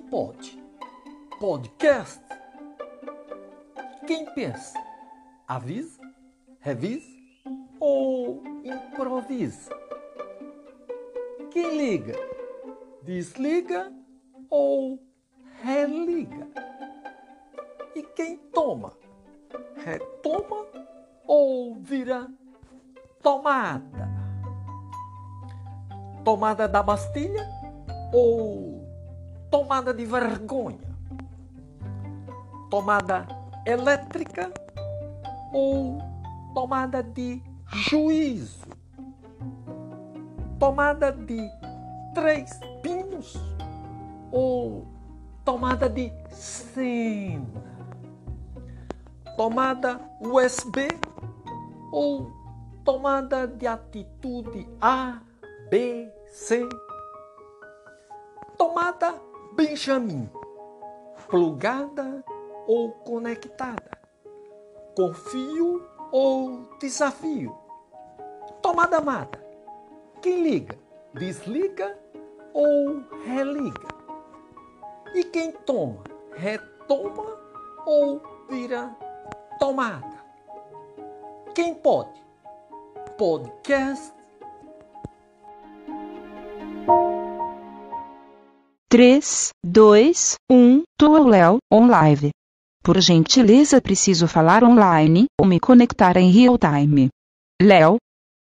podcast. Quem pensa, avisa, revisa ou improvisa? Quem liga, desliga ou religa? E quem toma, retoma ou vira tomada? Tomada da Bastilha ou tomada de vergonha? Tomada elétrica ou tomada de juízo? Tomada de três pinos ou tomada de cena? Tomada USB ou tomada de atitude A, B, C? Tomada Benjamin, plugada ou conectada? Confio ou desafio? Tomada amada, quem liga, desliga ou religa? E quem toma, retoma ou vira tomada? Quem pode? Podcast Três, dois, um. Tô Léo, on live. Por gentileza preciso falar online ou me conectar em real time. Léo,